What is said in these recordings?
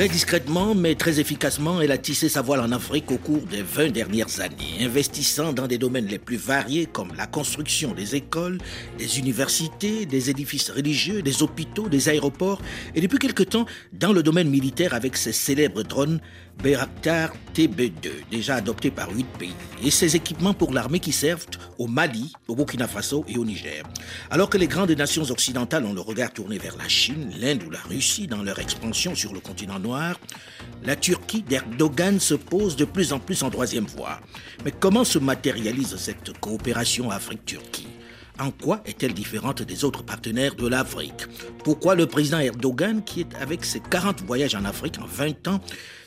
Très discrètement, mais très efficacement, elle a tissé sa voile en Afrique au cours des 20 dernières années, investissant dans des domaines les plus variés comme la construction des écoles, des universités, des édifices religieux, des hôpitaux, des aéroports, et depuis quelque temps dans le domaine militaire avec ses célèbres drones Bayraktar TB2, déjà adoptés par 8 pays, et ses équipements pour l'armée qui servent au Mali, au Burkina Faso et au Niger. Alors que les grandes nations occidentales ont le regard tourné vers la Chine, l'Inde ou la Russie dans leur expansion sur le continent la Turquie d'Erdogan se pose de plus en plus en troisième voie. Mais comment se matérialise cette coopération Afrique-Turquie? En quoi est-elle différente des autres partenaires de l'Afrique? Pourquoi le président Erdogan, qui est avec ses 40 voyages en Afrique en 20 ans,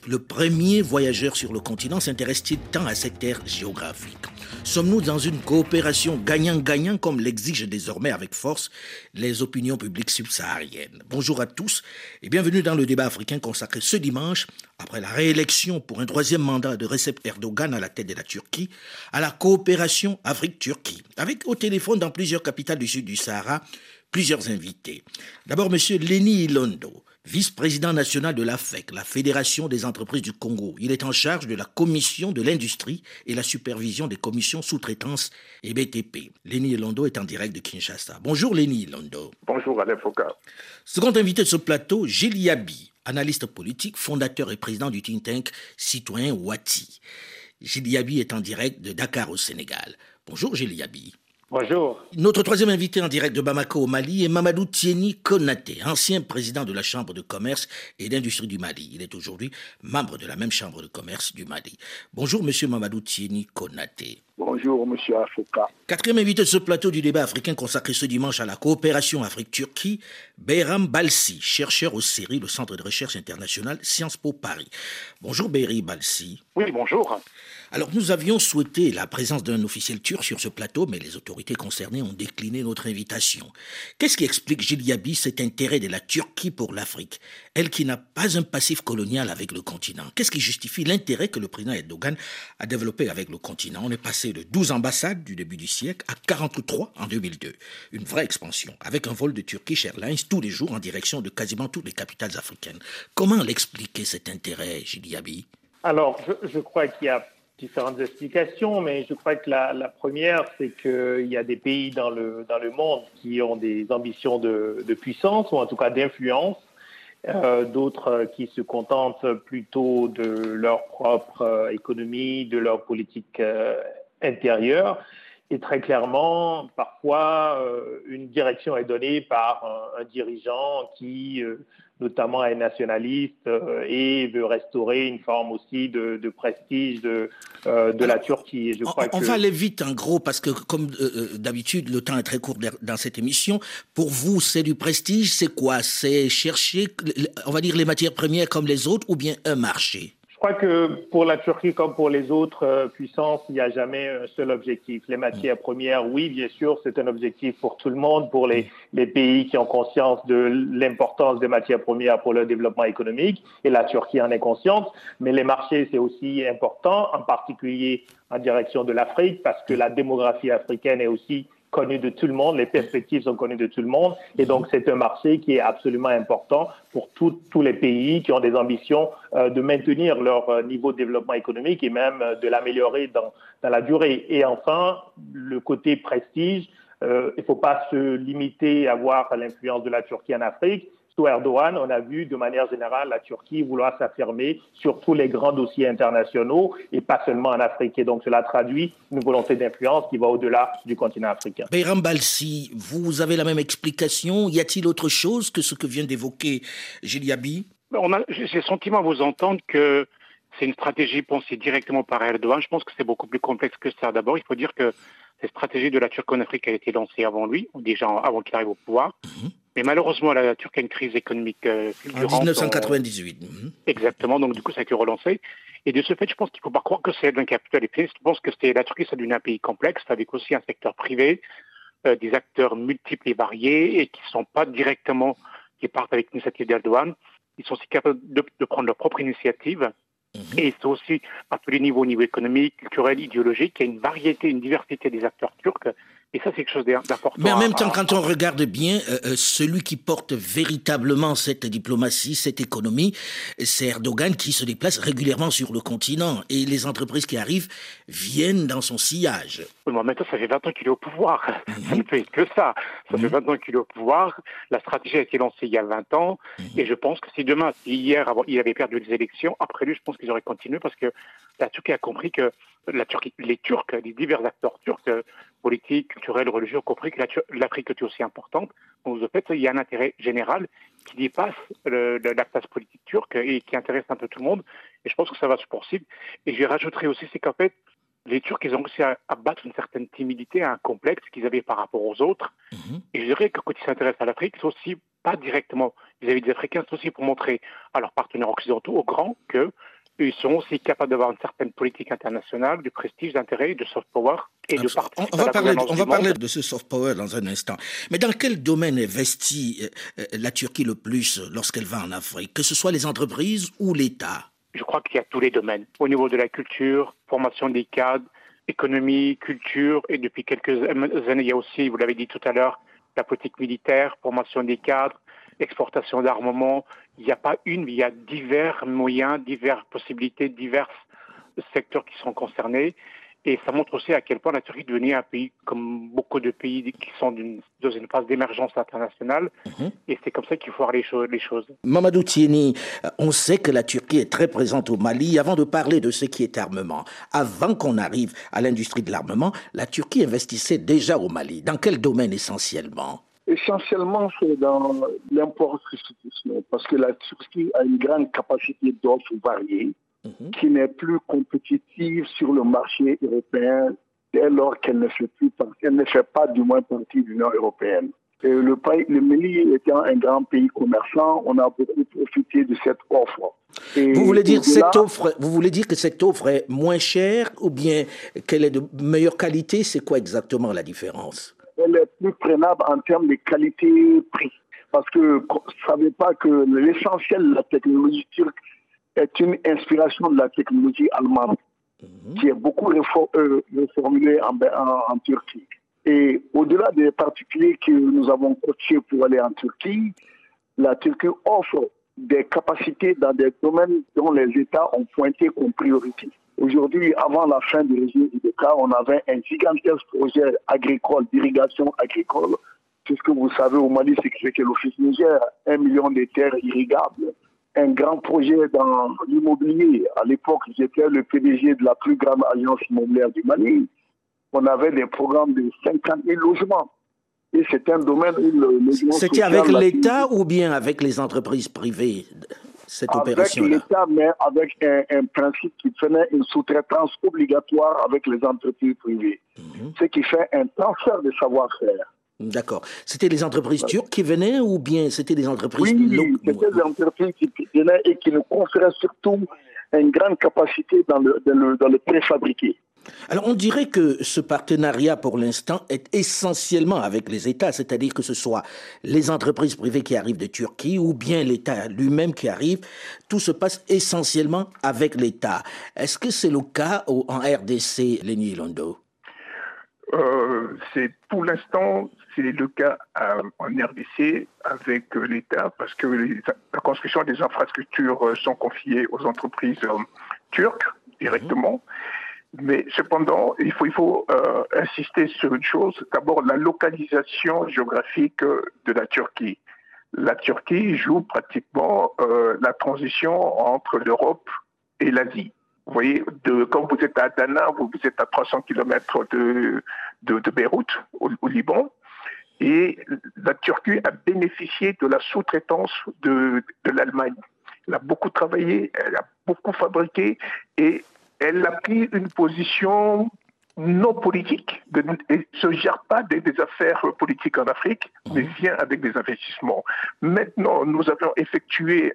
le premier voyageur sur le continent, s'intéresse-t-il tant à cette terre géographique? Sommes-nous dans une coopération gagnant-gagnant comme l'exigent désormais avec force les opinions publiques subsahariennes? Bonjour à tous et bienvenue dans le débat africain consacré ce dimanche, après la réélection pour un troisième mandat de Recep Erdogan à la tête de la Turquie, à la coopération Afrique-Turquie, avec au téléphone dans plusieurs capitales du sud du Sahara plusieurs invités. D'abord, M. Leni Ilondo vice-président national de l'AFEC, la Fédération des entreprises du Congo. Il est en charge de la commission de l'industrie et la supervision des commissions sous-traitance et BTP. Léni Londo est en direct de Kinshasa. Bonjour Léni Londo. Bonjour Alain Foucault. Second invité de ce plateau, Gilles Yabi, analyste politique, fondateur et président du think tank citoyen Wati. Gilles Yabi est en direct de Dakar au Sénégal. Bonjour Gilles Yabi. Bonjour. Notre troisième invité en direct de Bamako au Mali est Mamadou Tieni Konaté, ancien président de la Chambre de commerce et d'industrie du Mali. Il est aujourd'hui membre de la même Chambre de commerce du Mali. Bonjour, monsieur Mamadou Tieni Konaté. Bonjour, monsieur Afouka. Quatrième invité de ce plateau du débat africain consacré ce dimanche à la coopération Afrique-Turquie, Beyram Balsi, chercheur au CERI, le Centre de recherche international Sciences Po Paris. Bonjour, Beyri Balsi. Oui, bonjour. Alors nous avions souhaité la présence d'un officiel turc sur ce plateau, mais les autorités concernées ont décliné notre invitation. Qu'est-ce qui explique, Gilles Yabi, cet intérêt de la Turquie pour l'Afrique? Elle qui n'a pas un passif colonial avec le continent. Qu'est-ce qui justifie l'intérêt que le président Erdogan a développé avec le continent? On est passé de 12 ambassades du début du siècle à 43 en 2002. Une vraie expansion, avec un vol de Turkish Airlines tous les jours en direction de quasiment toutes les capitales africaines. Comment l'expliquer cet intérêt, Gilles Yabi? Alors, je, crois qu'il y a différentes explications, mais je crois que la, première, c'est qu'il y a des pays dans le, dans le monde qui ont des ambitions de, puissance, ou en tout cas d'influence, euh, d'autres qui se contentent plutôt de leur propre économie, de leur politique euh, intérieure. Et très clairement, parfois, euh, une direction est donnée par un, un dirigeant qui euh, notamment est nationaliste euh, et veut restaurer une forme aussi de, de prestige de, de la Turquie. Et je crois on, que... va aller vite en gros parce que comme d'habitude le temps est très court dans cette émission. Pour vous, c'est du prestige, c'est quoi? C'est chercher, on va dire les matières premières comme les autres ou bien un marché? Crois que pour la Turquie comme pour les autres euh, puissances, il n'y a jamais un seul objectif. Les matières premières, oui, bien sûr, c'est un objectif pour tout le monde, pour les, les pays qui ont conscience de l'importance des matières premières pour le développement économique, et la Turquie en est consciente. Mais les marchés, c'est aussi important, en particulier en direction de l'Afrique, parce que la démographie africaine est aussi connu de tout le monde, les perspectives sont connues de tout le monde, et donc c'est un marché qui est absolument important pour tous les pays qui ont des ambitions euh, de maintenir leur euh, niveau de développement économique et même euh, de l'améliorer dans, la durée. Et enfin, le côté prestige, il ne faut pas se limiter à voir l'influence de la Turquie en Afrique, sous Erdogan, on a vu de manière générale la Turquie vouloir s'affirmer sur tous les grands dossiers internationaux et pas seulement en Afrique. Et donc cela traduit une volonté d'influence qui va au-delà du continent africain. Bayram Balsi, vous avez la même explication. Y a-t-il autre chose que ce que vient d'évoquer Giliabi J'ai le sentiment à vous entendre que c'est une stratégie pensée directement par Erdogan. Je pense que c'est beaucoup plus complexe que ça. D'abord, il faut dire que cette stratégie de la Turquie en Afrique a été lancée avant lui, ou déjà avant qu'il arrive au pouvoir. Mm -hmm. Mais malheureusement, la Turquie a une crise économique euh, fulgurante. En 1998. En... Mmh. Exactement, donc du coup, ça a été relancé. Et de ce fait, je pense qu'il ne faut pas croire que c'est un capital. Je pense que la Turquie, c'est un pays complexe, avec aussi un secteur privé, euh, des acteurs multiples et variés, et qui ne sont pas directement, qui partent avec l'initiative d'Erdogan. Ils sont aussi capables de, de, prendre leur propre initiative. Mmh. Et c'est aussi à tous les niveaux, au niveau économique, culturel, idéologique, il y a une variété, une diversité des acteurs turcs Et ça, c'est quelque chose d'important. Mais en même temps, quand on regarde bien, euh, euh, celui qui porte véritablement cette diplomatie, cette économie, c'est Erdogan qui se déplace régulièrement sur le continent. Et les entreprises qui arrivent viennent dans son sillage. Oui, mais ça fait 20 ans qu'il est au pouvoir. Mhm. Ça ne fait que ça. Ça fait 20 mhm. ans qu'il est au pouvoir. La stratégie a été lancée il y a 20 ans. Mhm. Et je pense que si demain, si hier, il avait perdu les élections, après lui, je pense qu'ils auraient continué parce que la Turquie a compris que la Turquie, les Turcs, les divers acteurs turcs, politiques, culturels, religieux, compris que l'Afrique était aussi importante. Donc, de fait, il y a un intérêt général qui dépasse la place politique turque et qui intéresse un peu tout le monde. Et je pense que ça va se poursuivre. Et je rajouterai aussi, c'est qu'en fait, les Turcs, ils ont réussi à, battre une certaine timidité, un complexe qu'ils avaient par rapport aux autres. Mhm. Et je dirais que quand ils s'intéressent à l'Afrique, c'est aussi pas directement vis-à-vis des Africains, c'est aussi pour montrer à leurs partenaires occidentaux, aux grands, que ils sont aussi capables d'avoir une certaine politique internationale, du prestige, d'intérêt, de soft power et de participer on, va parler, on va parler de ce soft power dans un instant. Mais dans quel domaine investit euh, euh, la Turquie le plus lorsqu'elle va en Afrique, que ce soit les entreprises ou l'État? Je crois qu'il y a tous les domaines. Au niveau de la culture, formation des cadres, économie, culture, et depuis quelques années, il y a aussi, vous l'avez dit tout à l'heure, la politique militaire, formation des cadres, exportation d'armement. Il n'y a pas une, mais il y a divers moyens, diverses possibilités, divers secteurs qui sont concernés. Et ça montre aussi à quel point la Turquie est devenue un pays, comme beaucoup de pays qui sont dans une phase d'émergence internationale. Mhm. Et c'est comme ça qu'il faut voir les, choses, les choses. Mamadou Tieni, on sait que la Turquie est très présente au Mali. Avant de parler de ce qui est armement, avant qu'on arrive à l'industrie de l'armement, la Turquie investissait déjà au Mali. Dans quel domaine essentiellement? Essentiellement, c'est dans l'import substitution, parce que la Turquie a une grande capacité d'offres variées mhm. qui n'est plus compétitive sur le marché européen dès lors qu'elle ne fait plus elle ne fait pas du moins partie de l'Union européenne. Et le, pays, le Mali étant un grand pays commerçant, on a beaucoup profité de cette offre. vous voulez dire cette offre, vous voulez dire que cette offre est moins chère ou bien qu'elle est de meilleure qualité? C'est quoi exactement la différence? Elle est plus prenable en termes de qualité-prix. Parce que vous ne savez pas que l'essentiel de la technologie turque est une inspiration de la technologie allemande, mhm. qui est beaucoup euh, reformulée en, en, Turquie. Et au-delà des particuliers que nous avons coachés pour aller en Turquie, la Turquie offre des capacités dans des domaines dont les États ont pointé comme priorité. Aujourd'hui, avant la fin du régime IDK, on avait un gigantesque projet agricole, d'irrigation agricole. C'est ce que vous savez au Mali, c'est que l'Office Niger, un million de terres irrigables. Un grand projet dans l'immobilier. À l'époque, j'étais le PDG de la plus grande agence immobilière du Mali. On avait des programmes de 50 000 logements. Et c'est un domaine où le C'était avec l'État ou bien avec les entreprises privées? Cette opération Avec l'État, mais avec un, principe qui faisait une sous-traitance obligatoire avec les entreprises privées. Mhm. Ce qui fait un transfert de savoir-faire. D'accord. C'était les entreprises turques qui venaient ou bien c'était des entreprises Oui, c'était des entreprises qui venaient et qui nous conféraient surtout une grande capacité dans le, dans le, dans le préfabriqué. Alors on dirait que ce partenariat pour l'instant est essentiellement avec les États, c'est-à-dire que ce soit les entreprises privées qui arrivent de Turquie ou bien l'État lui-même qui arrive, tout se passe essentiellement avec l'État. Est-ce que c'est le cas en RDC, Lenny Londo? Euh, c'est pour l'instant, c'est le cas euh, en RDC avec euh, l'État parce que la construction des infrastructures sont confiées aux entreprises turques directement. Mais cependant, il faut, euh, insister sur une chose. D'abord, la localisation géographique de la Turquie. La Turquie joue pratiquement euh, la transition entre l'Europe et l'Asie. Vous voyez, quand vous êtes à Adana, vous, êtes à 300 km de, Beyrouth, au, au, Liban, et la Turquie a bénéficié de la sous-traitance de, de l'Allemagne. Elle a beaucoup travaillé, elle a beaucoup fabriqué, et elle a pris une position non politique, de, ne se gère pas des, affaires politiques en Afrique, mais mhm. vient avec des investissements. Maintenant, nous avons effectué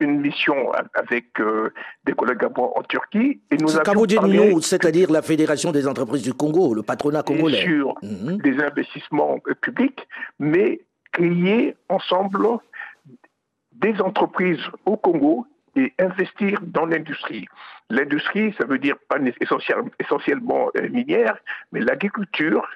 une mission avec euh, des collègues à moi en Turquie. Et nous avons nous, c'est-à-dire la Fédération des entreprises du Congo, le patronat congolais. Sur mhm. des investissements publics, mais créer ensemble des entreprises au Congo et investir dans l'industrie. L'industrie, ça veut dire pas essentiellement, euh, minière, mais l'agriculture,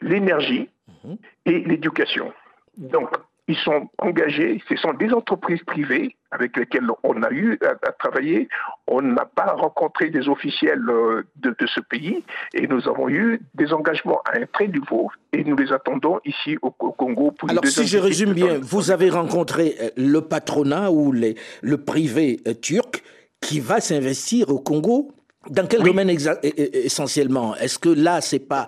l'énergie mhm. et l'éducation. Donc, ils sont engagés, ce sont des entreprises privées avec lesquelles on a eu à, travailler. On n'a pas rencontré des officiels euh, de, ce pays et nous avons eu des engagements à un très niveau et nous les attendons ici au, Congo. Pour Alors si je résume bien, vous avez rencontré euh, le patronat ou les, le privé euh, turc qui va s'investir au Congo dans quel domaine essentiellement? Est-ce que là, c'est pas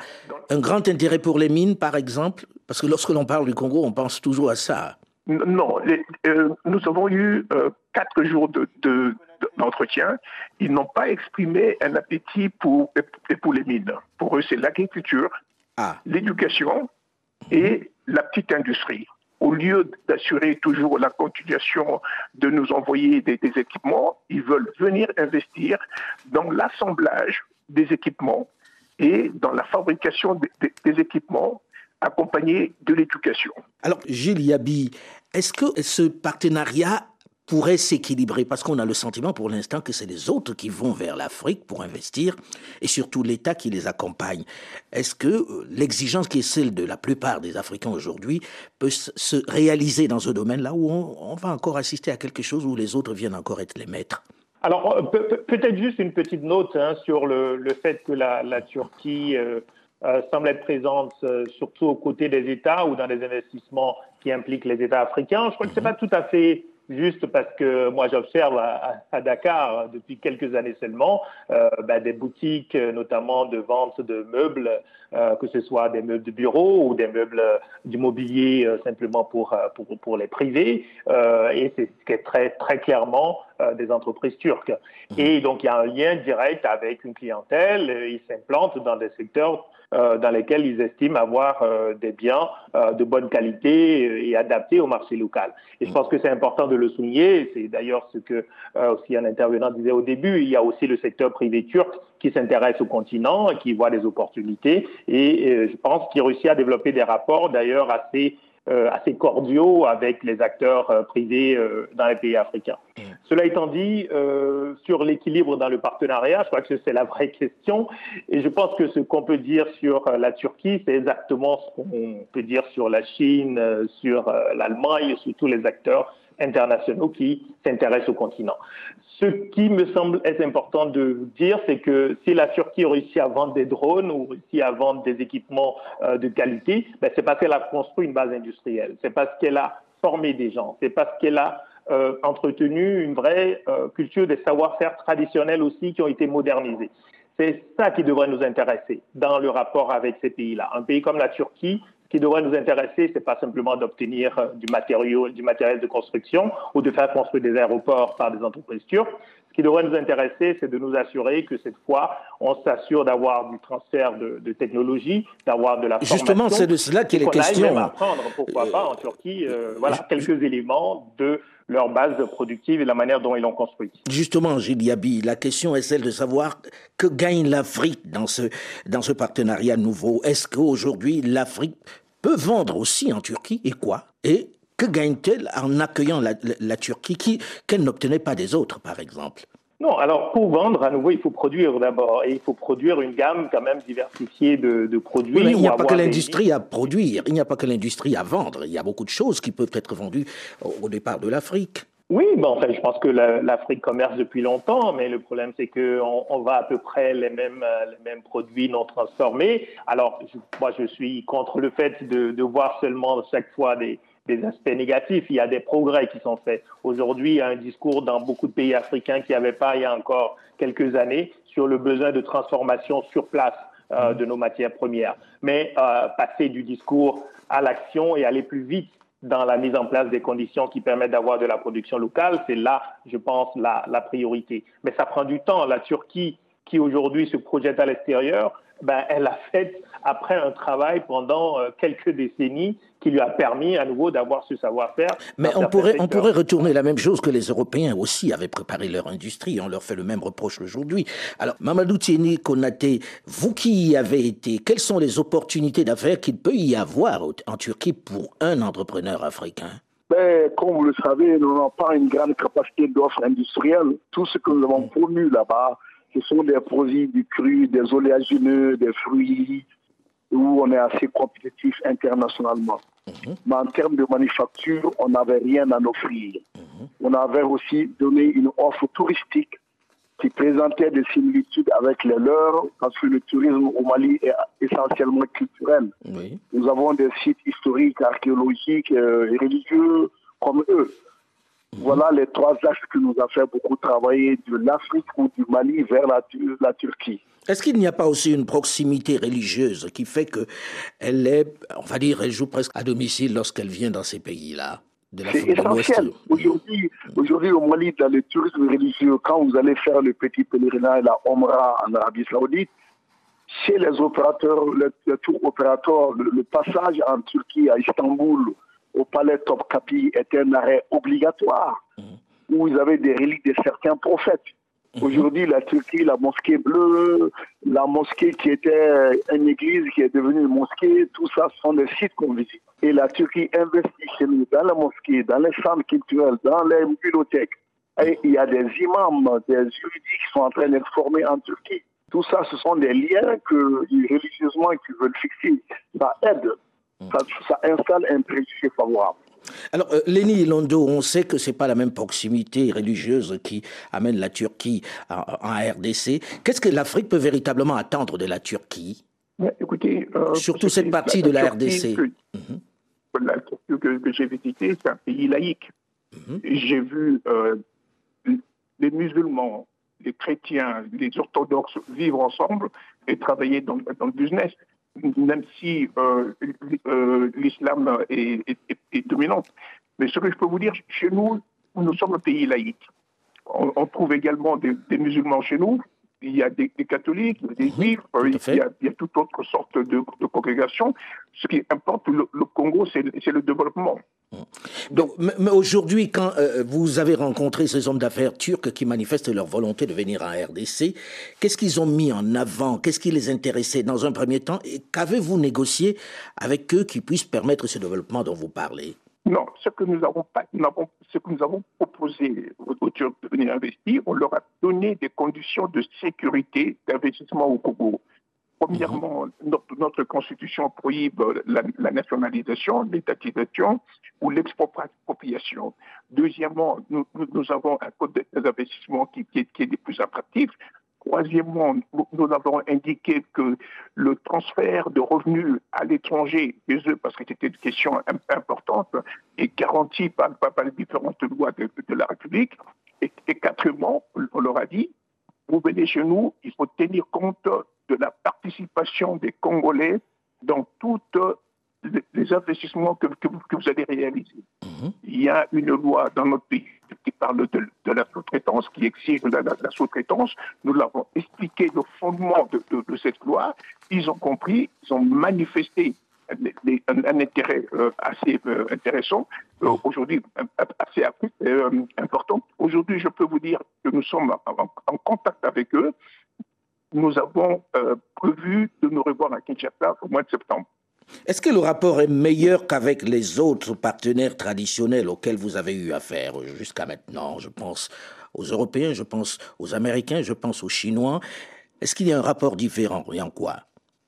un grand intérêt pour les mines, par exemple? Parce que lorsque l'on parle du Congo, on pense toujours à ça. Non, euh, nous avons eu euh, quatre jours d'entretien. De, Ils n'ont pas exprimé un appétit pour, pour les mines. Pour eux, c'est l'agriculture, ah. l'éducation et la petite industrie au lieu d'assurer toujours la continuation de nous envoyer des, équipements, ils veulent venir investir dans l'assemblage des équipements et dans la fabrication des équipements accompagnés de l'éducation. Alors, Gilles Yabi, est-ce que ce partenariat pourrait s'équilibrer? Parce qu'on a le sentiment pour l'instant que c'est les autres qui vont vers l'Afrique pour investir et surtout l'État qui les accompagne. Est-ce que euh, l'exigence qui est celle de la plupart des Africains aujourd'hui peut se réaliser dans ce domaine-là où on, va encore assister à quelque chose où les autres viennent encore être les maîtres? Alors, euh, peut-être juste une petite note hein, sur le, fait que la, Turquie euh, semble être présente surtout aux côtés des États ou dans des investissements qui impliquent les États africains. Je crois que ce n'est pas tout à fait juste parce que moi j'observe à, Dakar depuis quelques années seulement euh, ben, des boutiques notamment de vente de meubles, euh, que ce soit des meubles de bureau ou des meubles du mobilier euh, simplement pour, pour, pour, les privés, et c'est ce qui est très, très clairement des entreprises turques. Mmh. Et donc il y a un lien direct avec une clientèle, ils s'implantent dans des secteurs euh, dans lesquels ils estiment avoir euh, des biens euh, de bonne qualité et adaptés au marché local. Et je pense que c'est important de le souligner. C'est d'ailleurs ce que aussi un intervenant disait au début. Il y a aussi le secteur privé turc qui s'intéresse au continent, qui voit des opportunités et je pense qu'il réussit à développer des rapports d'ailleurs assez euh, assez cordiaux avec les acteurs euh, privés euh, dans les pays africains. Cela étant dit, sur l'équilibre dans le partenariat, je crois que c'est la vraie question. Et je pense que ce qu'on peut dire sur la Turquie, c'est exactement ce qu'on peut dire sur la Chine, sur l'Allemagne, sur tous les acteurs internationaux qui s'intéressent au continent. Ce qui me semble être important de dire, c'est que si la Turquie réussit à vendre des drones ou réussit à vendre des équipements euh, de qualité, ben c'est parce qu'elle a construit une base industrielle, c'est parce qu'elle a formé des gens, c'est parce qu'elle a euh, entretenu une vraie euh, culture des savoir-faire traditionnels aussi qui ont été modernisés. C'est ça qui devrait nous intéresser dans le rapport avec ces pays-là. Un pays comme la Turquie, ce qui devrait nous intéresser, c'est pas simplement d'obtenir euh, du matériau, du matériel de construction ou de faire construire des aéroports par des entreprises turques. Ce qui devrait nous intéresser, c'est de nous assurer que cette fois, on s'assure d'avoir du transfert de, de technologie, d'avoir de la formation. Justement, c'est de cela qu'il est question. Même apprendre, pourquoi pas, en Turquie, euh, voilà, quelques éléments de leur base productive et la manière dont ils l'ont construite. Justement, Gilles Yabi, la question est celle de savoir que gagne l'Afrique dans ce, dans ce partenariat nouveau. Est-ce qu'aujourd'hui, l'Afrique peut vendre aussi en Turquie et quoi? Et que gagne-t-elle en accueillant la, la Turquie qu'elle n'obtenait pas des autres, par exemple? Non, alors pour vendre, à nouveau, il faut produire d'abord. Et il faut produire une gamme quand même diversifiée de, produits. Oui, il n'y a pas que l'industrie à produire, il n'y a pas que l'industrie à vendre. Il y a beaucoup de choses qui peuvent être vendues au départ de l'Afrique. Oui, bon, enfin, je pense que l'Afrique commerce depuis longtemps, mais le problème c'est qu'on on va à peu près les mêmes, les mêmes produits non transformés. Alors, moi, je suis contre le fait de, de voir seulement chaque fois des, des aspects négatifs. Il y a des progrès qui sont faits. Aujourd'hui, il y a un discours dans beaucoup de pays africains qui n'y avait pas il y a encore quelques années sur le besoin de transformation sur place euh, de nos matières premières. Mais euh, passer du discours à l'action et aller plus vite dans la mise en place des conditions qui permettent d'avoir de la production locale, c'est là, je pense, la, la priorité. Mais ça prend du temps. La Turquie, qui aujourd'hui se projette à l'extérieur, ben, elle a fait après un travail pendant euh, quelques décennies qui lui a permis à nouveau d'avoir ce savoir-faire. Mais on pourrait, on pourrait retourner la même chose que les Européens aussi avaient préparé leur industrie. On leur fait le même reproche aujourd'hui. Alors, Mamadou Tieni Konaté, vous qui y avez été, quelles sont les opportunités d'affaires qu'il peut y avoir en Turquie pour un entrepreneur africain? Ben, comme vous le savez, nous n'avons pas une grande capacité d'offres industrielles. Tout ce que nous avons promu là-bas, ce sont des produits du cru, des oléagineux, des fruits, où on est assez compétitif internationalement. Mhm. Mais en termes de manufacture, on n'avait rien à offrir. Mhm. On avait aussi donné une offre touristique qui présentait des similitudes avec les leurs, parce que le tourisme au Mali est essentiellement culturel. Nous avons des sites historiques, archéologiques euh, religieux comme eux. Voilà les trois axes que nous a fait beaucoup travailler de l'Afrique ou du Mali vers la, Tu- la Turquie. Est-ce qu'il n'y a pas aussi une proximité religieuse qui fait que elle est, on va dire, elle joue presque à domicile lorsqu'elle vient dans ces pays-là C'est essentiel. Aujourd'hui, aujourd'hui, au Mali, dans le tourisme religieux, quand vous allez faire le petit pèlerinage, la Omra en Arabie Saoudite, chez les opérateurs, le, le tour opérateur, le, le passage en Turquie, à Istanbul, au palais Topkapi, est un arrêt obligatoire, où ils avaient des reliques de certains prophètes. Aujourd'hui, la Turquie, la mosquée bleue, la mosquée qui était une église qui est devenue une mosquée, tout ça ce sont des sites qu'on visite. Et la Turquie investit chez nous dans la mosquée, dans les centres culturels, dans les bibliothèques. Et il y a des imams, des juridiques qui sont en train d'être formés en Turquie. Tout ça, ce sont des liens que religieusement qu'ils veulent fixer. Ça aide, ça, ça installe un préjugé favorable. Alors, euh, Léni Londo, on sait que c'est pas la même proximité religieuse qui amène la Turquie en, RDC. Qu'est-ce que l'Afrique peut véritablement attendre de la Turquie? Mais écoutez, euh, Surtout cette partie de la RDC. que- La Turquie que, que j'ai visitée, c'est un pays laïque. Mhm. J'ai vu euh, les musulmans, les chrétiens, les orthodoxes vivre ensemble et travailler dans, dans le business, même si euh, euh, l'islam est, est- est- est dominant. Mais ce que je peux vous dire, chez nous, nous sommes un pays laïque. On, trouve également des musulmans chez nous. Il y a des, des catholiques, il y a des juifs, à il, y a, il y a toute autre sorte de, de congrégation. Ce qui importe, le, le Congo, c'est le développement. Donc, mais, aujourd'hui, quand euh, vous avez rencontré ces hommes d'affaires turcs qui manifestent leur volonté de venir en RDC, qu'est-ce qu'ils ont mis en avant? Qu'est-ce qui les intéressait dans un premier temps? Et qu'avez-vous négocié avec eux qui puissent permettre ce développement dont vous parlez? Non, ce que nous avons proposé aux, aux Turcs de venir investir, on leur a donné des conditions de sécurité d'investissement au Congo. Premièrement, notre, constitution prohibe la, nationalisation, l'étatisation ou l'expropriation. Deuxièmement, nous, avons un code des investissements qui, est, qui plus attractifs. Troisièmement, nous, avons indiqué que le transfert de revenus à l'étranger, parce que c'était une question im- importante, est garanti par, par, les différentes lois de, la République. Et, quatrièmement, on leur a dit, vous venez chez nous, il faut tenir compte de la participation des Congolais dans tous les, investissements que, que, vous, que vous allez réaliser. Il y a une loi dans notre pays qui parle de, de la sous-traitance, qui exige la, la- la sous-traitance. Nous l'avons expliqué le fondement de, de- de cette loi. Ils ont compris, ils ont manifesté les- les- un, un intérêt euh, assez euh, intéressant, euh, aujourd'hui assez important. Aujourd'hui, je peux vous dire que nous sommes en, contact avec eux. Nous avons prévu de nous revoir à Kinshasa au mois de septembre. Est-ce que le rapport est meilleur qu'avec les autres partenaires traditionnels auxquels vous avez eu affaire jusqu'à maintenant? Je pense aux Européens, je pense aux Américains, je pense aux Chinois. Est-ce qu'il y a un rapport différent et en quoi?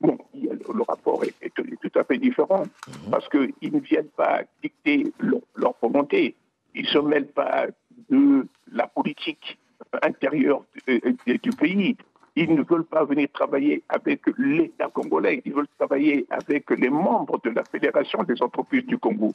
Bon, le, rapport est, tout à fait différent parce qu'ils ne viennent pas dicter leur, leur volonté. Ils ne se mêlent pas de la politique intérieure du, du- du pays. Ils ne veulent pas venir travailler avec l'État congolais. Ils veulent travailler avec les membres de la Fédération des entreprises du Congo.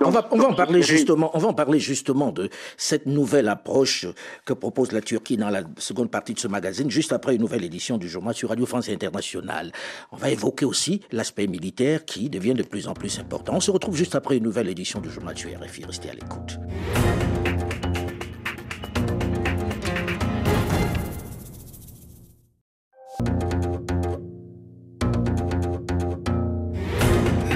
on va, on va en parler justement. On va en parler justement de cette nouvelle approche que propose la Turquie dans la seconde partie de ce magazine, juste après une nouvelle édition du journal sur Radio France Internationale. On va évoquer aussi l'aspect militaire qui devient de plus en plus important. On se retrouve juste après une nouvelle édition du journal sur RFI. Restez à l'écoute.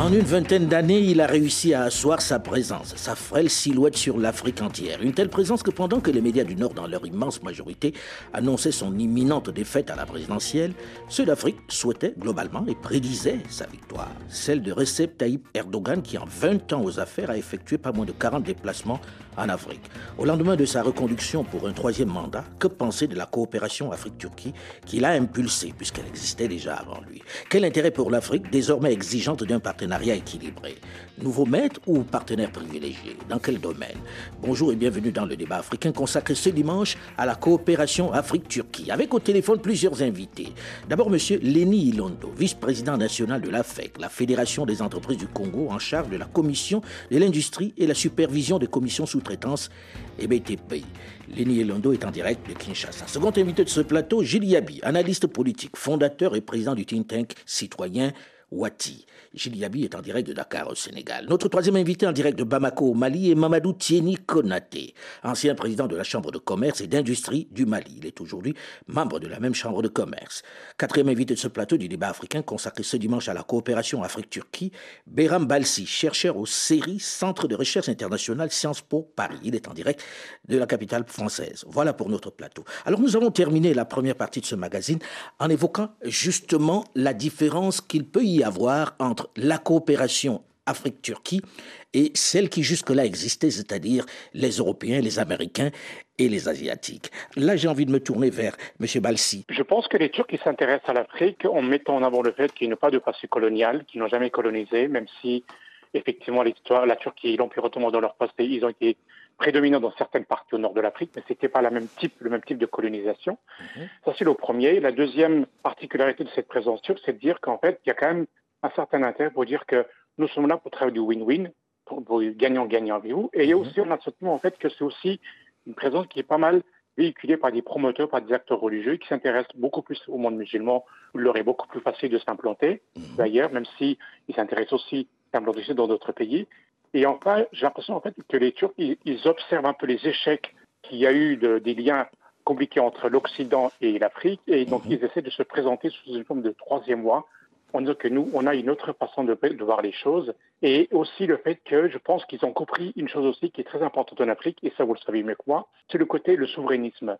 En une vingtaine d'années, il a réussi à asseoir sa présence, sa frêle silhouette sur l'Afrique entière. Une telle présence que pendant que les médias du Nord, dans leur immense majorité, annonçaient son imminente défaite à la présidentielle, ceux d'Afrique souhaitaient globalement et prédisaient sa victoire. Celle de Recep Tayyip Erdogan qui, en 20 ans aux affaires, a effectué pas moins de 40 déplacements en Afrique. Au lendemain de sa reconduction pour un troisième mandat, que penser de la coopération Afrique-Turquie qu'il a impulsée puisqu'elle existait déjà avant lui? Quel intérêt pour l'Afrique, désormais exigeante d'un Nouveau maître ou partenaire privilégié? Dans quel domaine? Bonjour et bienvenue dans le débat africain consacré ce dimanche à la coopération Afrique-Turquie. Avec au téléphone plusieurs invités. D'abord, M. Leni Ilondo, vice-président national de l'AFEC, la Fédération des entreprises du Congo, en charge de la commission de l'industrie et la supervision des commissions sous-traitance et BTP. Leni Ilondo est en direct de Kinshasa. Second invité de ce plateau, Gilles Yabi, analyste politique, fondateur et président du think tank citoyen Wati. Gilles est en direct de Dakar au Sénégal. Notre troisième invité en direct de Bamako au Mali est Mamadou Tieni Konaté, ancien président de la Chambre de commerce et d'industrie du Mali. Il est aujourd'hui membre de la même Chambre de commerce. Quatrième invité de ce plateau du débat africain consacré ce dimanche à la coopération Afrique-Turquie, Béram Balsi, chercheur au CERI, Centre de recherche internationale Sciences Po Paris. Il est en direct de la capitale française. Voilà pour notre plateau. Alors nous avons terminé la première partie de ce magazine en évoquant justement la différence qu'il peut y avoir entre la coopération Afrique-Turquie et celle qui jusque-là existait, c'est-à-dire les Européens, les Américains et les Asiatiques. Là, j'ai envie de me tourner vers M. Balsi. Je pense que les Turcs s'intéressent à l'Afrique en mettant en avant le fait qu'ils n'ont pas de passé colonial, qu'ils n'ont jamais colonisé, même si effectivement l'histoire, la Turquie et l'Empire ottoman dans leur passé, ils ont été prédominants dans certaines parties au nord de l'Afrique, mais ce n'était pas la même type, le même type de colonisation. Mhm. Ça, c'est le premier. La deuxième particularité de cette présence turque, c'est de dire qu'en fait, il y a quand même un certain intérêt pour dire que nous sommes là pour travailler du win-win, pour, gagnant-gagnant avec vous. Et il y a mhm. aussi un sentiment en fait que c'est aussi une présence qui est pas mal véhiculée par des promoteurs, par des acteurs religieux qui s'intéressent beaucoup plus au monde musulman, où il leur est beaucoup plus facile de s'implanter, mhm. d'ailleurs, même s'ils s'intéressent aussi à s'implanter dans d'autres pays. Et enfin, j'ai l'impression en fait que les Turcs, ils, observent un peu les échecs qu'il y a eu des liens compliqués entre l'Occident et l'Afrique, et donc mhm. ils essaient de se présenter sous une forme de troisième voie on que nous, on a une autre façon de, voir les choses. Et aussi le fait que je pense qu'ils ont compris une chose aussi qui est très importante en Afrique, et ça vous le savez mieux que moi, c'est le côté, le souverainisme.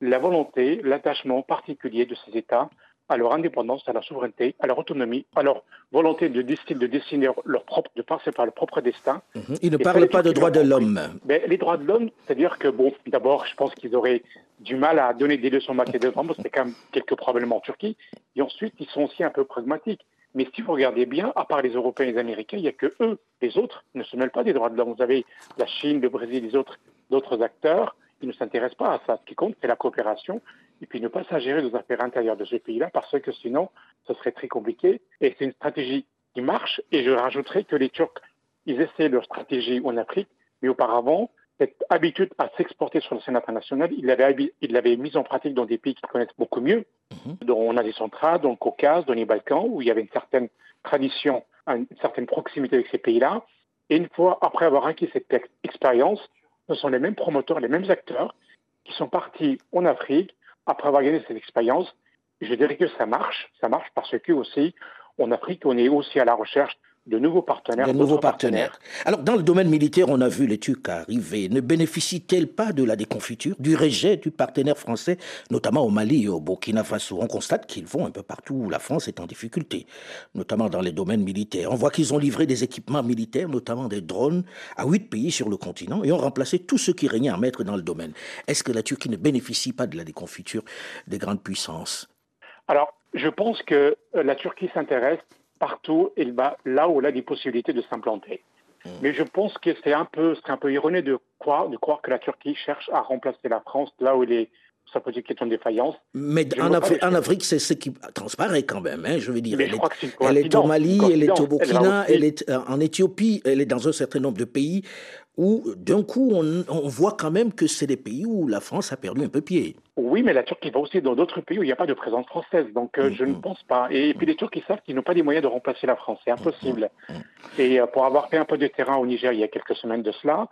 La volonté, l'attachement particulier de ces États à leur indépendance, à leur souveraineté, à leur autonomie, à leur volonté de, de dessiner leur propre, de passer par le propre destin. Mhm. Ils ne parlent pas de droits de l'homme. Ben, les droits de l'homme, c'est-à-dire que, bon, d'abord, je pense qu'ils auraient du mal à donner des leçons de de parce que c'est quand même quelque probablement en Turquie. Et ensuite, ils sont aussi un peu pragmatiques. Mais si vous regardez bien, à part les Européens et les Américains, il n'y a que eux, les autres, ne se mêlent pas des droits de l'homme. Vous avez la Chine, le Brésil, les autres, d'autres acteurs qui ne s'intéressent pas à ça. Ce qui compte, c'est la coopération et puis ne pas s'ingérer aux affaires intérieures de ce pays-là parce que sinon, ce serait très compliqué. Et c'est une stratégie qui marche. Et je rajouterai que les Turcs, ils essaient leur stratégie en Afrique, mais auparavant, cette habitude à s'exporter sur la scène internationale, ils l'avaient mise en pratique dans des pays qu'ils connaissent beaucoup mieux, dont en Asie centrale, dans le Caucase, dans les Balkans, où il y avait une certaine tradition, une certaine proximité avec ces pays-là. Et une fois après avoir acquis cette expérience, ce sont les mêmes promoteurs, les mêmes acteurs qui sont partis en Afrique après avoir gagné cette expérience. Je dirais que ça marche, ça marche parce que aussi en Afrique, on est aussi à la recherche de nouveaux partenaires. De nouveaux partenaires. Alors, dans le domaine militaire, on a vu les Turcs arriver. Ne bénéficient-ils pas de la déconfiture, du rejet du partenaire français, notamment au Mali et au Burkina Faso? On constate qu'ils vont un peu partout où la France est en difficulté, notamment dans les domaines militaires. On voit qu'ils ont livré des équipements militaires, notamment des drones, à huit pays sur le continent et ont remplacé tous ceux qui régnaient en maître dans le domaine. Est-ce que la Turquie ne bénéficie pas de la déconfiture des grandes puissances? Alors, je pense que la Turquie s'intéresse partout il va là où elle a des possibilités de s'implanter. Hmm. Mais je pense que c'est un peu, c'est un peu erroné de croire, de croire que la Turquie cherche à remplacer la France là où elle est pose une question de défaillance. Mais en, en, Afrique, c'est ce qui transparaît quand même. Hein, je veux dire, elle, est, elle est, au Mali, elle est au Burkina, elle, est euh, en Éthiopie, elle est dans un certain nombre de pays où, d'un coup, on, on, voit quand même que c'est des pays où la France a perdu un peu pied. Oui, mais la Turquie va aussi dans d'autres pays où il n'y a pas de présence française. Donc, euh, je ne mm-hmm. pense pas. Et, puis, les Turcs, ils savent qu'ils n'ont pas les moyens de remplacer la France. C'est impossible. Mm-hmm. Et euh, pour avoir fait un peu de terrain au Niger il y a quelques semaines de cela,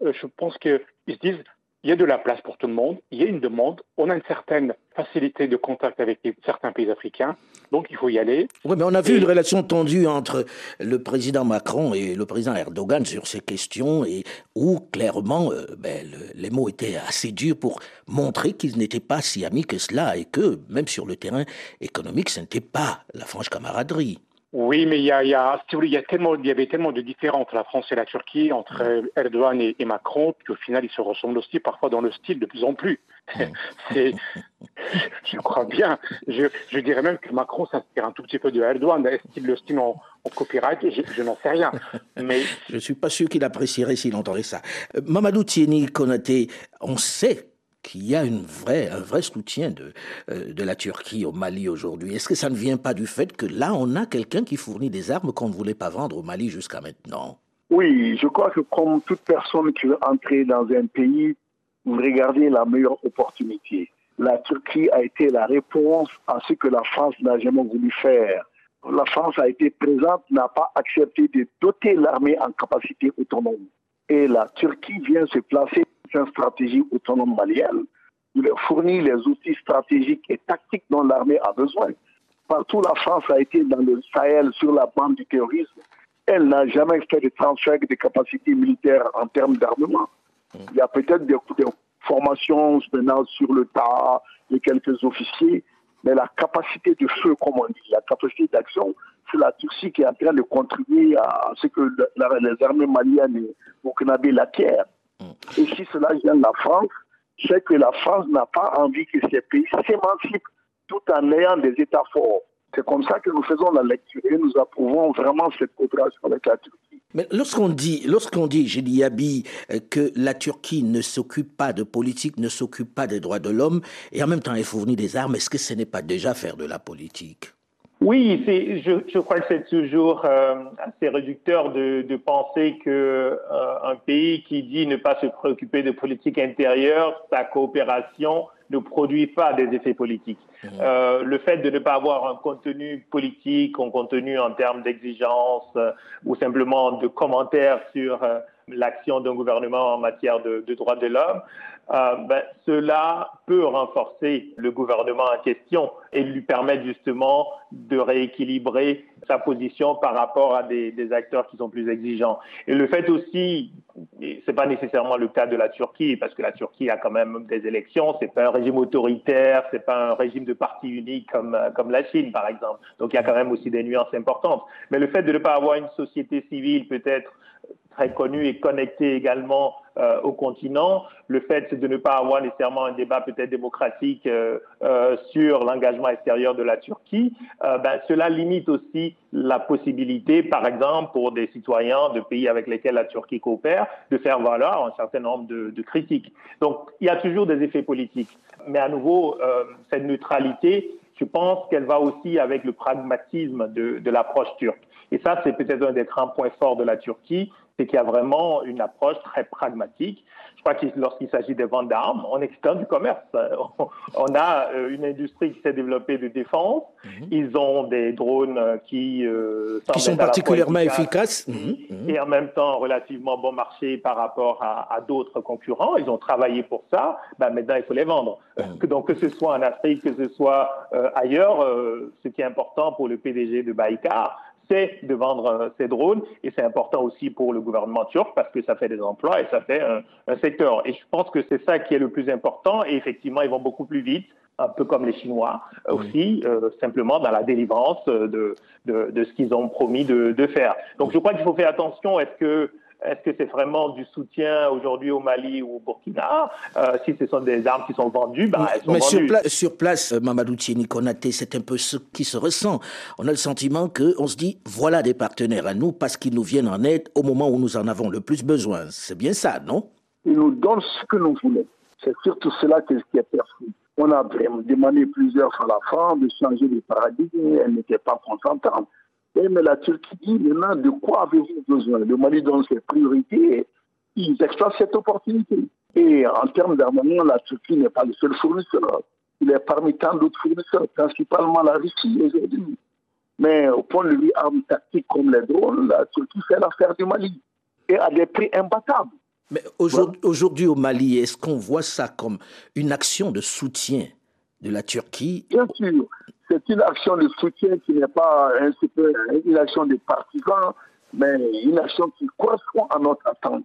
je pense qu'ils se disent il y a de la place pour tout le monde, il y a une demande, on a une certaine facilité de contact avec certains pays africains. Donc il faut y aller. Oui, mais on a vu une relation tendue entre le président Macron et le président Erdogan sur ces questions, et où clairement euh, ben, les mots étaient assez durs pour montrer qu'ils n'étaient pas si amis que cela, et que même sur le terrain économique, ce n'était pas la franche camaraderie. Oui, mais il y, a, il, y a, il, y a tellement, il y avait tellement de différences entre la France et la Turquie, entre Erdogan et, et Macron, qu'au final, ils se ressemblent aussi parfois dans le style de plus en plus. Je crois bien. Je, je, dirais même que Macron s'inspire un tout petit peu de Erdogan. Est-ce qu'il le style en, en copyright? Je, je n'en sais rien. Mais... je ne suis pas sûr qu'il apprécierait s'il entendait ça. Euh, Mamadou Tieni Konaté, on sait qu'il y a une vraie, un vrai soutien de, euh, de la Turquie au Mali aujourd'hui. Est-ce que ça ne vient pas du fait que là, on a quelqu'un qui fournit des armes qu'on ne voulait pas vendre au Mali jusqu'à maintenant? Oui, je crois que comme toute personne qui veut entrer dans un pays, vous regardez la meilleure opportunité. La Turquie a été la réponse à ce que la France n'a jamais voulu faire. La France a été présente, n'a pas accepté de doter l'armée en capacité autonome. Et la Turquie vient se placer une stratégie autonome malienne, il fournit les outils stratégiques et tactiques dont l'armée a besoin. Partout, la France a été dans le Sahel sur la bande du terrorisme. Elle n'a jamais fait de transfert de capacités militaires en termes d'armement. Il y a peut-être des, des, formations maintenant sur le tas de quelques officiers, mais la capacité de feu, comme on dit, la capacité d'action, c'est la Turquie qui est en train de contribuer à ce que les armées maliennes et burkinabé l'acquièrent. Et si cela vient de la France, c'est que la France n'a pas envie que ces pays s'émancipent tout en ayant des États forts. C'est comme ça que nous faisons la lecture et nous approuvons vraiment cette coopération avec la Turquie. Mais lorsqu'on dit, lorsqu'on dit, j'ai dit Yabi, que la Turquie ne s'occupe pas de politique, ne s'occupe pas des droits de l'homme, et en même temps elle fournit des armes, est-ce que ce n'est pas déjà faire de la politique? Oui, je, je, crois que c'est toujours euh, assez réducteur de, de penser que euh, un pays qui dit ne pas se préoccuper de politique intérieure, sa coopération ne produit pas des effets politiques. Mmh. Euh, le fait de ne pas avoir un contenu politique, un contenu en termes d'exigence euh, ou simplement de commentaires sur euh, l'action d'un gouvernement en matière de, de droits de l'homme, euh, ben, cela peut renforcer le gouvernement en question et lui permettre justement de rééquilibrer sa position par rapport à des, des acteurs qui sont plus exigeants. Et le fait aussi, c'est pas nécessairement le cas de la Turquie parce que la Turquie a quand même des élections, c'est pas un régime autoritaire, c'est pas un régime de parti unique comme comme la Chine par exemple. Donc il y a quand même aussi des nuances importantes. Mais le fait de ne pas avoir une société civile peut-être très connu et connecté également euh, au continent. Le fait de ne pas avoir nécessairement un débat peut-être démocratique euh, euh, sur l'engagement extérieur de la Turquie, ben, cela limite aussi la possibilité, par exemple, pour des citoyens de pays avec lesquels la Turquie coopère, de faire valoir un certain nombre de, de critiques. Donc, il y a toujours des effets politiques. Mais à nouveau, cette neutralité, je pense qu'elle va aussi avec le pragmatisme de, de l'approche turque. Et ça, c'est peut-être un des grands points forts de la Turquie, c'est qu'il y a vraiment une approche très pragmatique. Je crois que lorsqu'il s'agit des ventes d'armes, on extend du commerce. On a une industrie qui s'est développée de défense. Mm -hmm. Ils ont des drones qui, euh, qui sont particulièrement efficaces mm -hmm. et en même temps relativement bon marché par rapport à, à d'autres concurrents. Ils ont travaillé pour ça. Ben, maintenant, il faut les vendre. Mm -hmm. Donc, que ce soit en Afrique, que ce soit euh, ailleurs, euh, ce qui est important pour le PDG de Baïkar, de vendre ces drones et c'est important aussi pour le gouvernement turc parce que ça fait des emplois et ça fait un, un secteur. Et je pense que c'est ça qui est le plus important et effectivement, ils vont beaucoup plus vite un peu comme les Chinois oui. aussi, euh, simplement dans la délivrance de, de, de ce qu'ils ont promis de, de, faire. Donc je crois qu'il faut faire attention, est-ce que est-ce que c'est vraiment du soutien aujourd'hui au Mali ou au Burkina? Euh, Si ce sont des armes qui sont vendues, ben, elles sont Mais vendues. Sur, pla sur place, Mamadou Tieni Konaté, c'est un peu ce qui se ressent. On a le sentiment qu'on se dit, voilà des partenaires à nous parce qu'ils nous viennent en aide au moment où nous en avons le plus besoin. C'est bien ça, non? Ils nous donnent ce que nous voulons. C'est surtout cela qui est perçu. On a demandé plusieurs fois à la France de changer de paradigme, elle n'était pas Mais la Turquie dit maintenant de quoi avez-vous besoin? Le Mali donne ses priorités, ils exploitent cette opportunité. Et en termes d'armement, la Turquie n'est pas le seul fournisseur. Il est parmi tant d'autres fournisseurs, principalement la Russie aujourd'hui. Mais au point de vue armes tactiques comme les drones, la Turquie fait l'affaire du Mali et à des prix imbattables. Mais aujourd'hui, aujourd'hui au Mali, est-ce qu'on voit ça comme une action de soutien de la Turquie? Bien sûr, c'est une action de soutien qui n'est pas un, une action des partisans, mais une action qui correspond à notre attente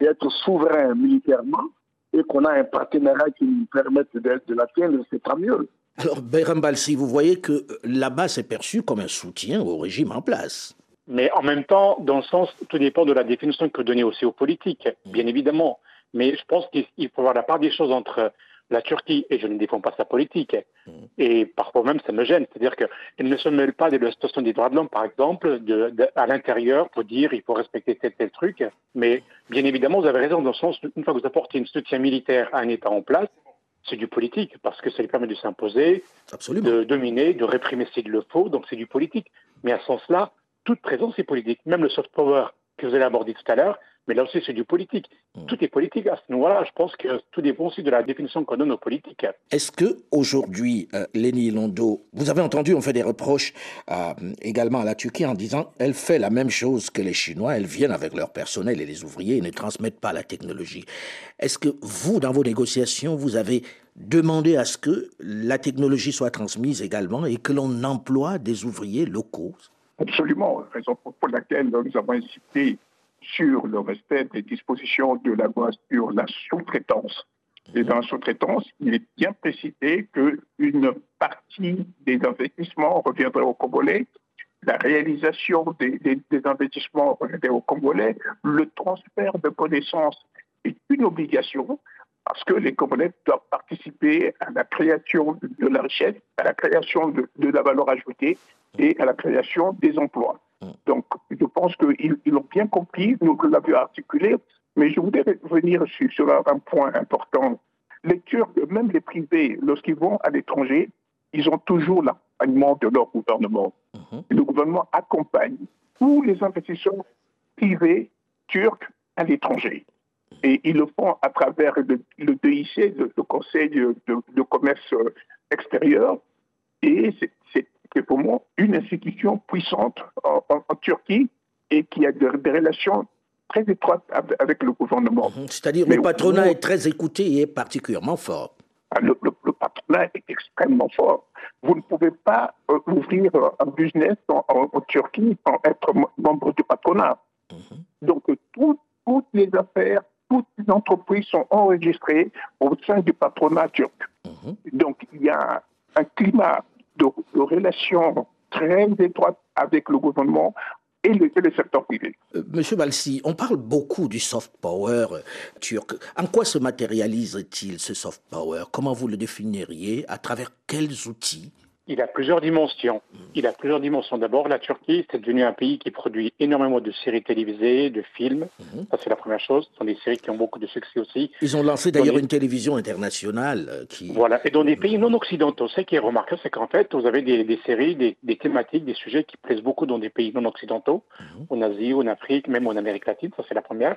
d'être souverain militairement et qu'on a un partenariat qui nous permette de, de l'atteindre, c'est pas mieux. Alors, Bayram Balsi, vous voyez que euh, là-bas, c'est perçu comme un soutien au régime en place. Mais en même temps, dans le sens, tout dépend de la définition que donner aussi aux politiques, bien évidemment. Mais je pense qu'il faut voir la part des choses entre la Turquie, et je ne défends pas sa politique, et parfois même ça me gêne, c'est-à-dire qu'elle ne se mêle pas de la situation des droits de l'homme, par exemple, de, à l'intérieur pour dire il faut respecter tel tel truc, mais bien évidemment, vous avez raison dans le sens, une fois que vous apportez un soutien militaire à un État en place, c'est du politique, parce que ça lui permet de s'imposer, de dominer, de réprimer s'il le faut, donc c'est du politique. Mais à ce sens-là, toute présence est politique. Même le soft power que vous avez abordé tout à l'heure, mais là aussi c'est du politique. Hmm. Tout est politique à ce niveau-là. Je pense que tout dépend aussi de la définition qu'on donne aux politiques. Est-ce que aujourd'hui, euh, Lénie Londo, vous avez entendu, on fait des reproches euh, également à la Turquie en disant elle fait la même chose que les Chinois, elles viennent avec leur personnel et les ouvriers et ne transmettent pas la technologie. Est-ce que vous, dans vos négociations, vous avez demandé à ce que la technologie soit transmise également et que l'on emploie des ouvriers locaux? Absolument, raison pour laquelle nous avons incité sur le respect des dispositions de la loi sur la sous-traitance. Et dans la sous-traitance, il est bien précisé qu'une partie des investissements reviendrait au Congolais, la réalisation des, investissements reviendrait au Congolais, le transfert de connaissances est une obligation parce que les Congolais doivent participer à la création de la richesse, à la création de la valeur ajoutée et à la création des emplois. Donc, je pense qu'ils ils ont bien compris, nous l'avions articulé, mais je voudrais revenir sur, un point important. Les Turcs, même les privés, lorsqu'ils vont à l'étranger, ils ont toujours l'accompagnement de leur gouvernement. Mm-hmm. Le gouvernement accompagne tous les investisseurs privés turcs à l'étranger. Et ils le font à travers le, DIC, le, Conseil de, de commerce extérieur. Et c'est c'est pour moi une institution puissante en, Turquie et qui a des, relations très étroites avec le gouvernement. Mhm. C'est-à-dire le patronat est très écouté et est particulièrement fort. Ah, le, patronat est extrêmement fort. Vous ne pouvez pas euh, ouvrir un business en, Turquie sans être membre du patronat. Mhm. Donc toutes les affaires, toutes les entreprises sont enregistrées au sein du patronat turc. Mhm. Donc il y a un climat de, relations très étroites avec le gouvernement et le, secteur privé. Euh, Monsieur Balsi, on parle beaucoup du soft power turc. En quoi se matérialise-t-il ce soft power? Comment vous le définiriez? À travers quels outils? Il a plusieurs dimensions. Il a plusieurs dimensions. D'abord, la Turquie, c'est devenu un pays qui produit énormément de séries télévisées, de films. Mhm. Ça, c'est la première chose. Ce sont des séries qui ont beaucoup de succès aussi. Ils ont lancé d'ailleurs une télévision internationale euh, qui. Voilà. Et dans des pays non occidentaux, ce qui est remarquable, c'est qu'en fait, vous avez des, séries, des, thématiques, des sujets qui plaisent beaucoup dans des pays non occidentaux, mhm. en Asie, en Afrique, même en Amérique latine. Ça, c'est la première.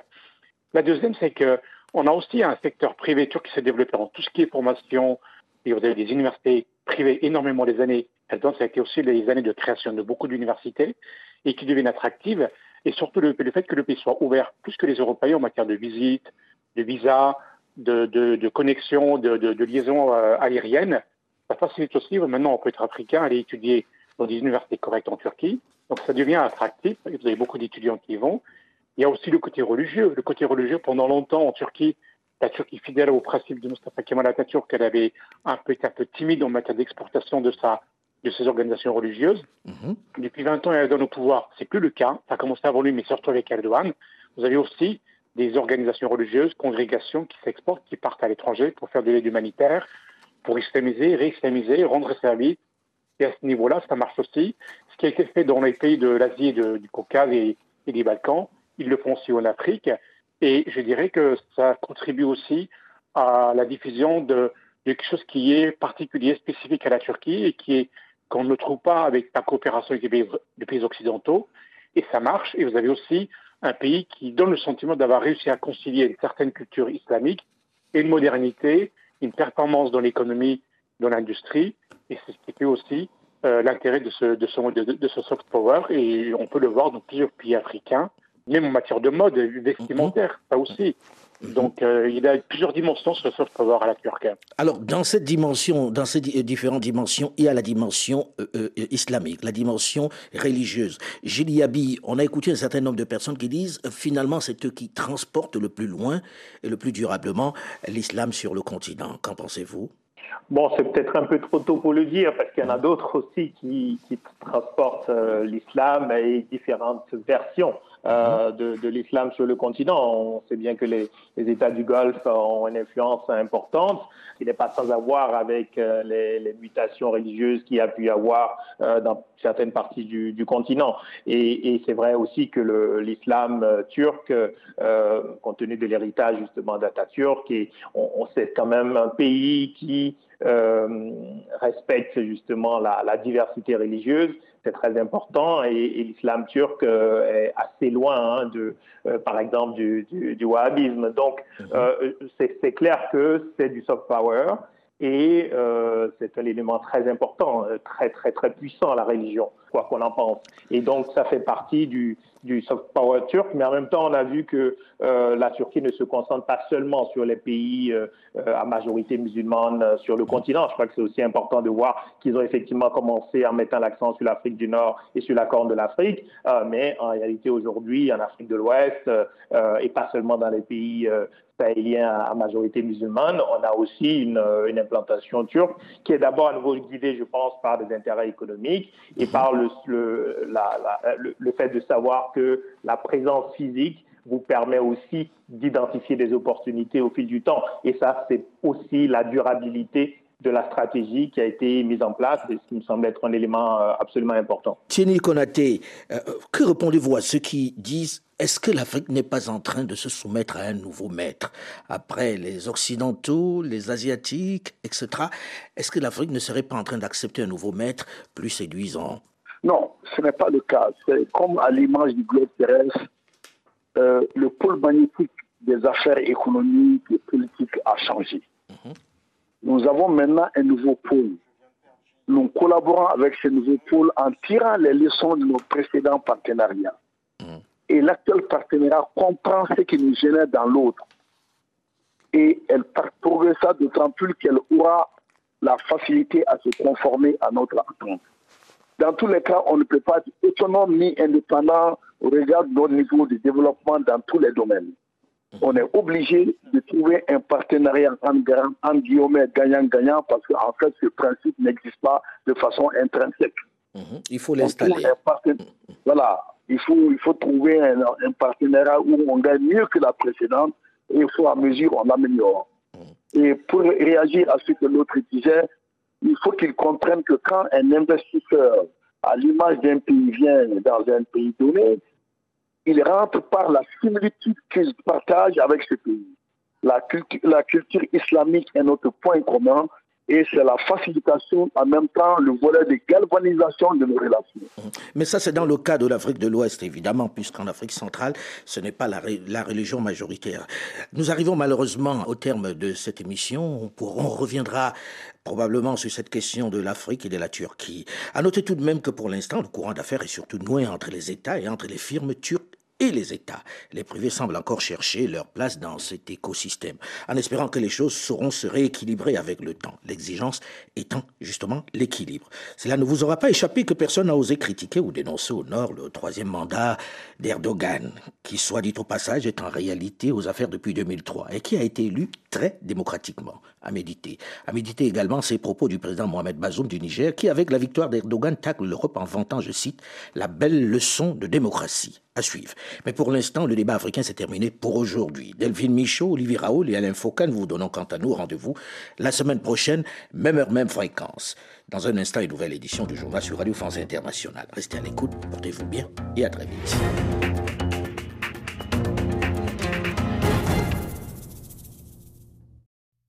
La deuxième, c'est que on a aussi un secteur privé turc qui s'est développé en tout ce qui est formation. Et vous avez des universités privé énormément les années donc ça a été aussi les années de création de beaucoup d'universités et qui deviennent attractives. Et surtout le, fait que le pays soit ouvert plus que les Européens en matière de visite, de visa, de, de, connexion, de, de, liaison euh, aérienne, ça facilite aussi. Maintenant, on peut être africain, aller étudier dans des universités correctes en Turquie. Donc ça devient attractif. Vous avez beaucoup d'étudiants qui y vont. Il y a aussi le côté religieux. Le côté religieux, pendant longtemps en Turquie, la Turquie fidèle au principe de Mustafa Kemal Atatürk, elle avait un peu été un peu timide en matière d'exportation de sa de ses organisations religieuses. Mhm. Depuis 20 ans, elle donne au pouvoir. C'est plus le cas. Ça a commencé avant lui, mais surtout avec Erdogan. Vous avez aussi des organisations religieuses, congrégations qui s'exportent, qui partent à l'étranger pour faire de l'aide humanitaire, pour islamiser, réislamiser, rendre service. Et à ce niveau-là, ça marche aussi. Ce qui a été fait dans les pays de l'Asie, du Caucase et, et des Balkans, ils le font aussi en Afrique. Et je dirais que ça contribue aussi à la diffusion de, quelque chose qui est particulier, spécifique à la Turquie et qui est qu'on ne trouve pas avec la coopération avec les pays, occidentaux. Et ça marche. Et vous avez aussi un pays qui donne le sentiment d'avoir réussi à concilier une certaine culture islamique et une modernité, une performance dans l'économie, dans l'industrie. Et c'est ce qui fait aussi euh, l'intérêt de ce, de, ce, de ce soft power. Et on peut le voir dans plusieurs pays africains même en matière de mode vestimentaire, ça aussi. Mhm. Donc, euh, il y a plusieurs dimensions sur le soft power à la Turquie. Alors, dans cette dimension, dans ces différentes dimensions, il y a la dimension islamique, la dimension religieuse. Gilles Yabi, on a écouté un certain nombre de personnes qui disent, finalement, c'est eux qui transportent le plus loin et le plus durablement l'islam sur le continent. Qu'en pensez-vous? Bon, c'est peut-être un peu trop tôt pour le dire, parce qu'il y en a d'autres aussi qui, qui transportent euh, l'islam et différentes versions euh, mhm. de, de l'islam sur le continent. On sait bien que les, les, États du Golfe ont une influence importante. Il n'est pas sans avoir avec euh, les, les, mutations religieuses qu'il y a pu y avoir euh, dans certaines parties du, du continent. Et, et c'est vrai aussi que l'islam turc, compte tenu de l'héritage justement d'Atatürk, et on, on sait quand même un pays qui respecte justement la, la, diversité religieuse. C'est très important et, et l'islam turc euh, est assez loin hein, de, euh, par exemple, du, du, du wahhabisme. Donc, mhm. euh, c'est clair que c'est du soft power et c'est un élément très important, très très très puissant la religion, quoi qu'on en pense. Et donc ça fait partie du, soft power turc, mais en même temps, on a vu que euh, la Turquie ne se concentre pas seulement sur les pays euh, à majorité musulmane euh, sur le continent. Je crois que c'est aussi important de voir qu'ils ont effectivement commencé en mettant l'accent sur l'Afrique du Nord et sur la Corne de l'Afrique, euh, mais en réalité, aujourd'hui, en Afrique de l'Ouest, euh, et pas seulement dans les pays sahéliens à majorité musulmane, on a aussi une, une implantation turque qui est d'abord à nouveau guidée, je pense, par des intérêts économiques et par le, le, fait de savoir que la présence physique vous permet aussi d'identifier des opportunités au fil du temps. Et ça, c'est aussi la durabilité de la stratégie qui a été mise en place et ce qui me semble être un élément euh, absolument important. Thierry Konaté, euh, que répondez-vous à ceux qui disent est-ce que l'Afrique n'est pas en train de se soumettre à un nouveau maître Après les Occidentaux, les Asiatiques, etc., est-ce que l'Afrique ne serait pas en train d'accepter un nouveau maître plus séduisant? Non, ce n'est pas le cas. C'est comme à l'image du globe terrestre, euh, le pôle magnétique des affaires économiques et politiques a changé. Mmh. Nous avons maintenant un nouveau pôle. Nous collaborons avec ce nouveau pôle en tirant les leçons de nos précédents partenariats. Mmh. Et l'actuel partenariat comprend ce qui nous gênait dans l'autre. Et elle ça d'autant plus qu'elle aura la facilité à se conformer à notre attente. Dans tous les cas, on ne peut pas être autonome ni indépendant au regard de notre niveau de développement dans tous les domaines. On est obligé de trouver un partenariat en, en guillemets gagnant-gagnant parce qu'en fait, ce principe n'existe pas de façon intrinsèque. Mmh. Il faut l'installer. Voilà, il faut, il faut trouver un, un, partenariat où on gagne mieux que la précédente et il faut à mesure on l'améliore. Mmh. Et pour réagir à ce que l'autre disait, il faut qu'il comprenne que quand un investisseur, à l'image d'un pays, vient dans un pays donné, il rentre par la similitude qu'il partage avec ce pays. La la culture islamique est notre point commun et c'est la facilitation, en même temps, le volet de galvanisation de nos relations. Mais ça, c'est dans le cas de l'Afrique de l'Ouest, évidemment, puisqu'en Afrique centrale, ce n'est pas la, religion majoritaire. Nous arrivons malheureusement au terme de cette émission. On reviendra probablement sur cette question de l'Afrique et de la Turquie. À noter tout de même que pour l'instant, le courant d'affaires est surtout noué entre les États et entre les firmes turques et les États. Les privés semblent encore chercher leur place dans cet écosystème, en espérant que les choses sauront se rééquilibrer avec le temps, l'exigence étant justement l'équilibre. Cela ne vous aura pas échappé que personne n'a osé critiquer ou dénoncer au Nord le troisième mandat d'Erdogan, qui, soit dit au passage, est en réalité aux affaires depuis 2003 et qui a été élu très démocratiquement. À méditer. À méditer également ces propos du président Mohamed Bazoum du Niger, qui, avec la victoire d'Erdogan, tacle l'Europe en vantant, je cite, la belle leçon de démocratie à suivre. Mais pour l'instant, le débat africain s'est terminé pour aujourd'hui. Delphine Michaud, Olivier Raoul et Alain Foucault, vous donnons quant à nous rendez-vous la semaine prochaine, même heure, même fréquence. Dans un instant, une nouvelle édition du journal sur Radio France Internationale. Restez à l'écoute, portez-vous bien et à très vite.